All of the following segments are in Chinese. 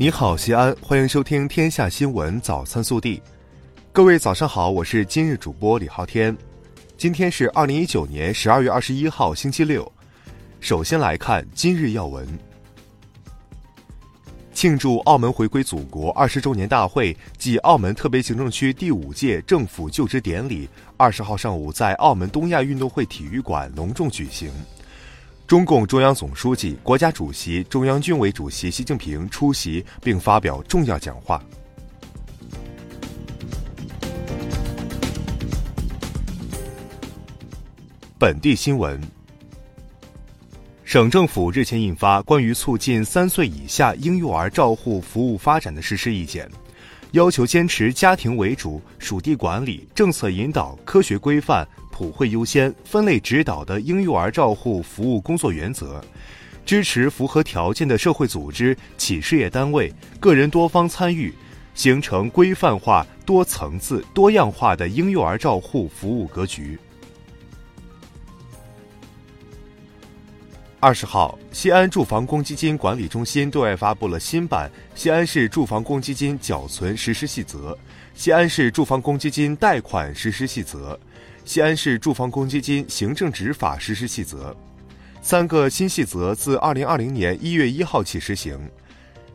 你好，西安，欢迎收听《天下新闻早餐速递》。各位早上好，我是今日主播李昊天。今天是二零一九年十二月二十一号，星期六。首先来看今日要闻。庆祝澳门回归祖国二十周年大会暨澳门特别行政区第五届政府就职典礼，二十号上午在澳门东亚运动会体育馆隆重举行。中共中央总书记、国家主席、中央军委主席习近平出席并发表重要讲话。本地新闻：省政府日前印发关于促进三岁以下婴幼儿照护服务发展的实施意见，要求坚持家庭为主、属地管理、政策引导、科学规范。普惠优先、分类指导的婴幼儿照护服务工作原则，支持符合条件的社会组织、企事业单位、个人多方参与，形成规范化、多层次、多样化的婴幼儿照护服务格局。二十号，西安住房公积金管理中心对外发布了新版《西安市住房公积金缴存实施细则》《西安市住房公积金贷款实施细则》。西安市住房公积金行政执法实施细则，三个新细则自二零二零年一月一号起施行。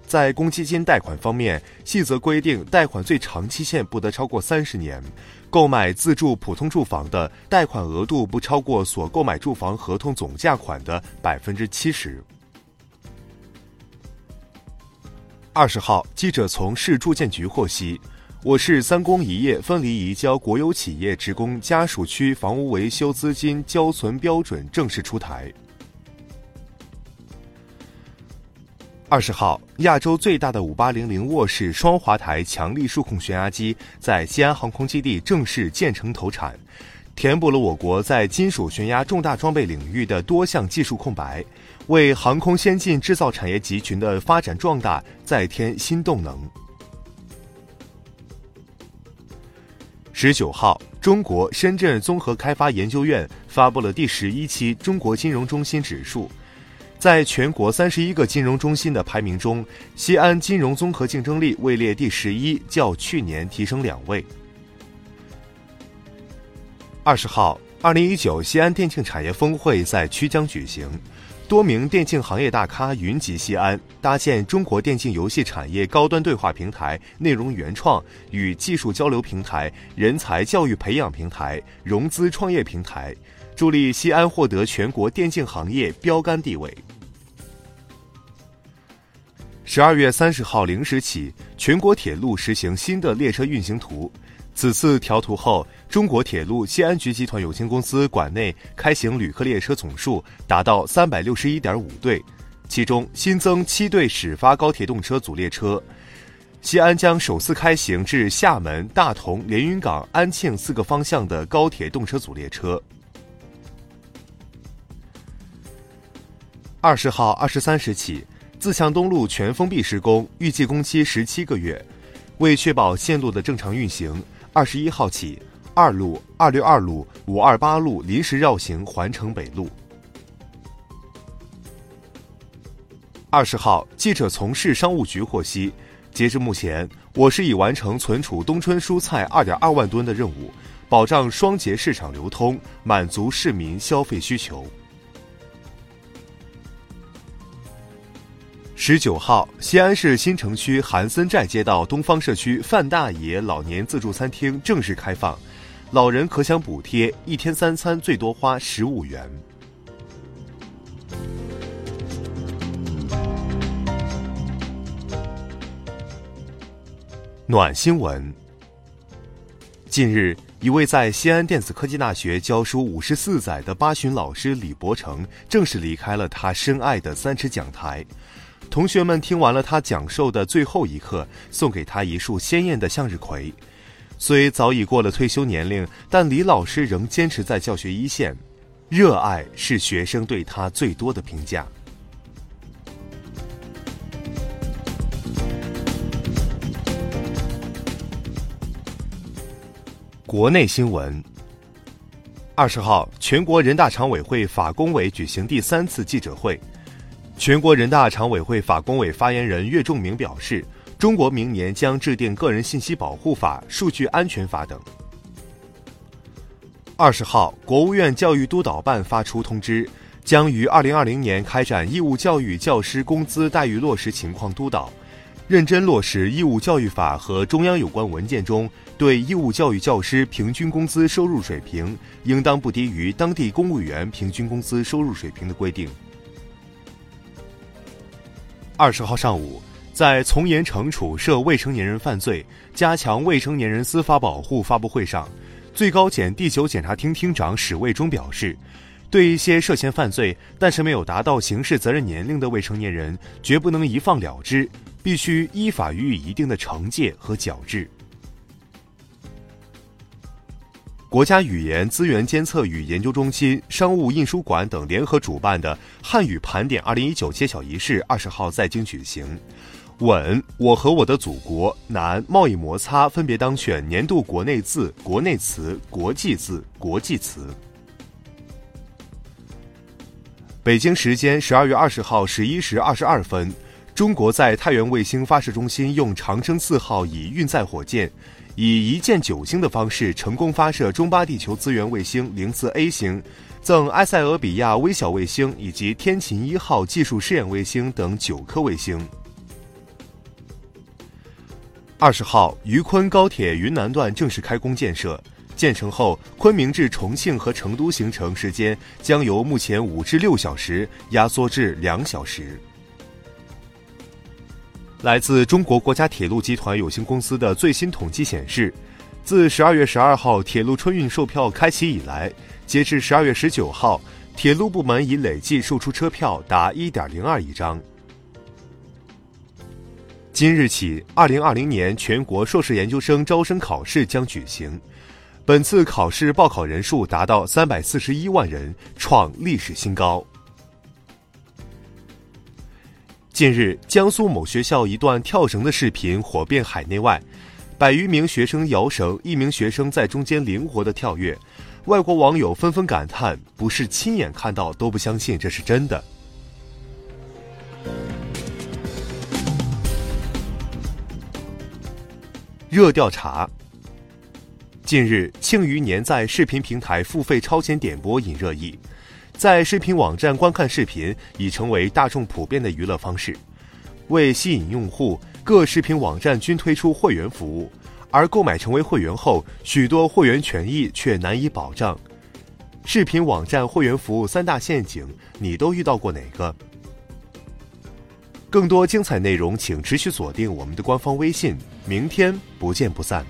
在公积金贷款方面，细则规定，贷款最长期限不得超过三十年；购买自住普通住房的，贷款额度不超过所购买住房合同总价款的百分之七十。二十号，记者从市住建局获悉。我市三公一业分离移交国有企业职工家属区房屋维修资金交存标准正式出台。二十号，亚洲最大的五八零零卧室双滑台强力数控悬压机在西安航空基地正式建成投产，填补了我国在金属悬压重大装备领域的多项技术空白，为航空先进制造产业集群的发展壮大再添新动能。十九号，中国深圳综合开发研究院发布了第十一期中国金融中心指数，在全国三十一个金融中心的排名中，西安金融综合竞争力位列第十一，较去年提升两位。二十号，二零一九西安电竞产业峰会在曲江举行。多名电竞行业大咖云集西安，搭建中国电竞游戏产业高端对话平台、内容原创与技术交流平台、人才教育培养平台、融资创业平台，助力西安获得全国电竞行业标杆地位。十二月三十号零时起，全国铁路实行新的列车运行图。此次调图后，中国铁路西安局集团有限公司管内开行旅客列车总数达到三百六十一点五对，其中新增七对始发高铁动车组列车。西安将首次开行至厦门、大同、连云港、安庆四个方向的高铁动车组列车。二十号二十三时起，自强东路全封闭施工，预计工期十七个月。为确保线路的正常运行。二十一号起，二路、二六二路、五二八路临时绕行环城北路。二十号，记者从市商务局获悉，截至目前，我市已完成存储冬春蔬菜二点二万吨的任务，保障双节市场流通，满足市民消费需求。十九号，西安市新城区韩森寨街道东方社区范大爷老年自助餐厅正式开放，老人可享补贴，一天三餐最多花十五元。暖新闻。近日，一位在西安电子科技大学教书五十四载的八旬老师李伯成，正式离开了他深爱的三尺讲台。同学们听完了他讲授的最后一课，送给他一束鲜艳的向日葵。虽早已过了退休年龄，但李老师仍坚持在教学一线，热爱是学生对他最多的评价。国内新闻。二十号，全国人大常委会法工委举行第三次记者会。全国人大常委会法工委发言人岳仲明表示，中国明年将制定个人信息保护法、数据安全法等。二十号，国务院教育督导办发出通知，将于二零二零年开展义务教育教师工资待遇落实情况督导，认真落实义务教育法和中央有关文件中对义务教育教师平均工资收入水平应当不低于当地公务员平均工资收入水平的规定。二十号上午，在从严惩处涉未成年人犯罪、加强未成年人司法保护发布会上，最高检第九检察厅厅长史卫忠表示，对一些涉嫌犯罪但是没有达到刑事责任年龄的未成年人，绝不能一放了之，必须依法予以一定的惩戒和矫治。国家语言资源监测与研究中心、商务印书馆等联合主办的汉语盘点二零一九揭晓仪式二十号在京举行。稳，我和我的祖国。难，贸易摩擦分别当选年度国内字、国内词、国际字、国际词。北京时间十二月二十号十一时二十二分，中国在太原卫星发射中心用长征四号乙运载火箭。以一箭九星的方式成功发射中巴地球资源卫星零四 A 星，赠埃塞俄比亚微小卫星以及天琴一号技术试验卫星等九颗卫星。二十号，渝昆高铁云南段正式开工建设，建成后，昆明至重庆和成都行程时间将由目前五至六小时压缩至两小时。来自中国国家铁路集团有限公司的最新统计显示，自十二月十二号铁路春运售票开启以来，截至十二月十九号，铁路部门已累计售出车票达一点零二亿张。今日起，二零二零年全国硕士研究生招生考试将举行，本次考试报考人数达到三百四十一万人，创历史新高。近日，江苏某学校一段跳绳的视频火遍海内外，百余名学生摇绳，一名学生在中间灵活的跳跃，外国网友纷纷感叹：“不是亲眼看到都不相信这是真的。”热调查。近日，《庆余年》在视频平台付费超前点播引热议。在视频网站观看视频已成为大众普遍的娱乐方式。为吸引用户，各视频网站均推出会员服务，而购买成为会员后，许多会员权益却难以保障。视频网站会员服务三大陷阱，你都遇到过哪个？更多精彩内容，请持续锁定我们的官方微信。明天不见不散。